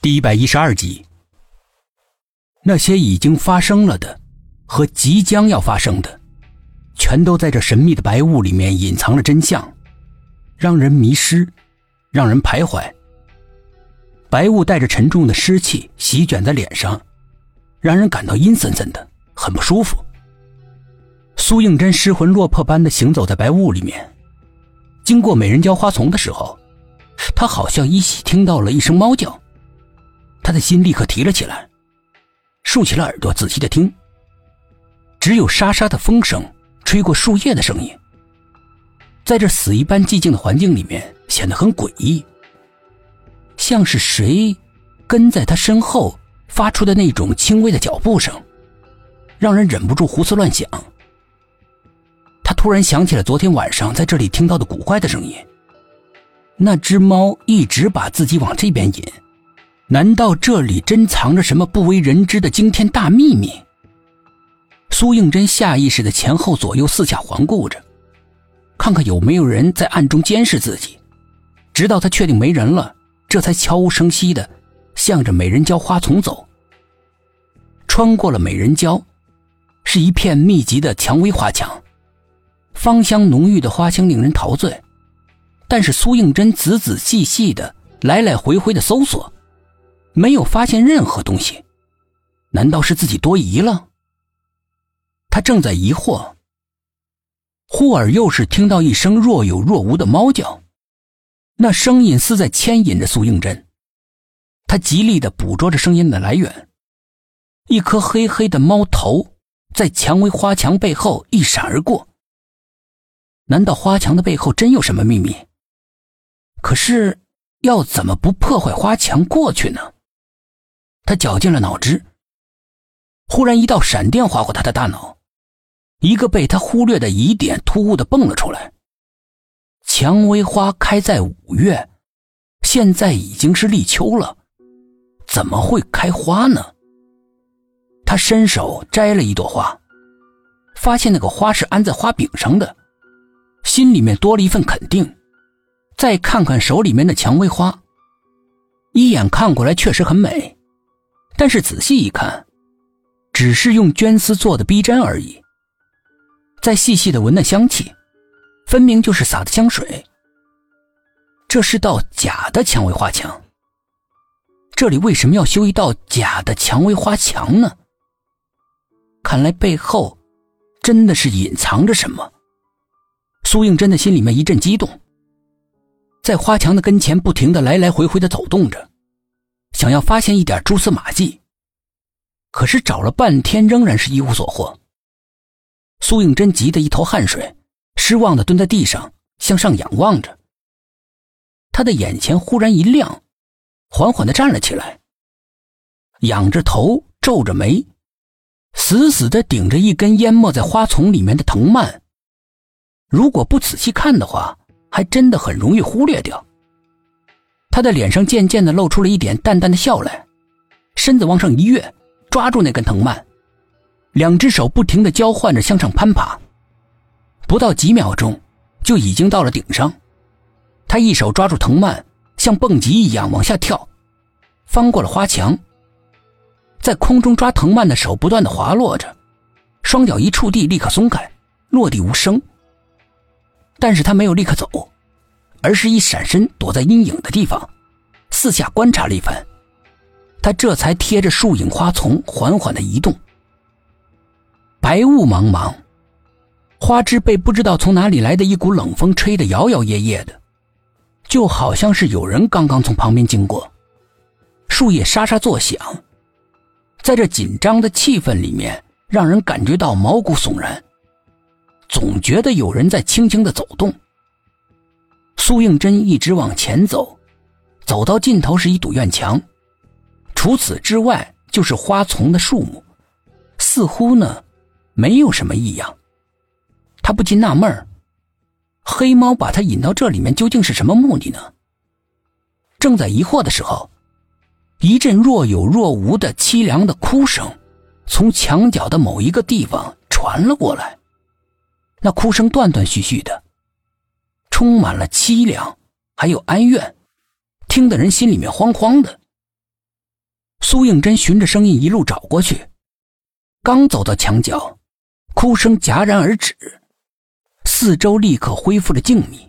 第一百一十二集，那些已经发生了的和即将要发生的，全都在这神秘的白雾里面隐藏了真相，让人迷失，让人徘徊。白雾带着沉重的湿气席卷在脸上，让人感到阴森森的，很不舒服。苏应真失魂落魄般的行走在白雾里面，经过美人蕉花丛的时候，他好像依稀听到了一声猫叫。他的心立刻提了起来，竖起了耳朵，仔细的听。只有沙沙的风声吹过树叶的声音，在这死一般寂静的环境里面，显得很诡异，像是谁跟在他身后发出的那种轻微的脚步声，让人忍不住胡思乱想。他突然想起了昨天晚上在这里听到的古怪的声音，那只猫一直把自己往这边引。难道这里珍藏着什么不为人知的惊天大秘密？苏应真下意识的前后左右四下环顾着，看看有没有人在暗中监视自己。直到他确定没人了，这才悄无声息的向着美人蕉花丛走。穿过了美人蕉，是一片密集的蔷薇花墙，芳香浓郁的花香令人陶醉。但是苏应真仔仔细细的来来回回的搜索。没有发现任何东西，难道是自己多疑了？他正在疑惑，忽而又是听到一声若有若无的猫叫，那声音似在牵引着苏应真。他极力的捕捉着声音的来源，一颗黑黑的猫头在蔷薇花墙背后一闪而过。难道花墙的背后真有什么秘密？可是要怎么不破坏花墙过去呢？他绞尽了脑汁。忽然，一道闪电划过他的大脑，一个被他忽略的疑点突兀的蹦了出来：蔷薇花开在五月，现在已经是立秋了，怎么会开花呢？他伸手摘了一朵花，发现那个花是安在花柄上的，心里面多了一份肯定。再看看手里面的蔷薇花，一眼看过来确实很美。但是仔细一看，只是用绢丝做的逼针而已。再细细的闻那香气，分明就是撒的香水。这是道假的蔷薇花墙。这里为什么要修一道假的蔷薇花墙呢？看来背后真的是隐藏着什么。苏应真的心里面一阵激动，在花墙的跟前不停的来来回回的走动着。想要发现一点蛛丝马迹，可是找了半天仍然是一无所获。苏应真急得一头汗水，失望的蹲在地上向上仰望着。他的眼前忽然一亮，缓缓的站了起来，仰着头，皱着眉，死死的顶着一根淹没在花丛里面的藤蔓。如果不仔细看的话，还真的很容易忽略掉。他的脸上渐渐的露出了一点淡淡的笑来，身子往上一跃，抓住那根藤蔓，两只手不停的交换着向上攀爬，不到几秒钟，就已经到了顶上。他一手抓住藤蔓，像蹦极一样往下跳，翻过了花墙，在空中抓藤蔓的手不断的滑落着，双脚一触地立刻松开，落地无声。但是他没有立刻走。而是一闪身躲在阴影的地方，四下观察了一番，他这才贴着树影花丛缓缓的移动。白雾茫茫，花枝被不知道从哪里来的一股冷风吹得摇摇曳曳的，就好像是有人刚刚从旁边经过。树叶沙沙作响，在这紧张的气氛里面，让人感觉到毛骨悚然，总觉得有人在轻轻的走动。苏应真一直往前走，走到尽头是一堵院墙，除此之外就是花丛的树木，似乎呢没有什么异样。他不禁纳闷黑猫把他引到这里面究竟是什么目的呢？正在疑惑的时候，一阵若有若无的凄凉的哭声从墙角的某一个地方传了过来，那哭声断断续续的。充满了凄凉，还有哀怨，听得人心里面慌慌的。苏应真循着声音一路找过去，刚走到墙角，哭声戛然而止，四周立刻恢复了静谧。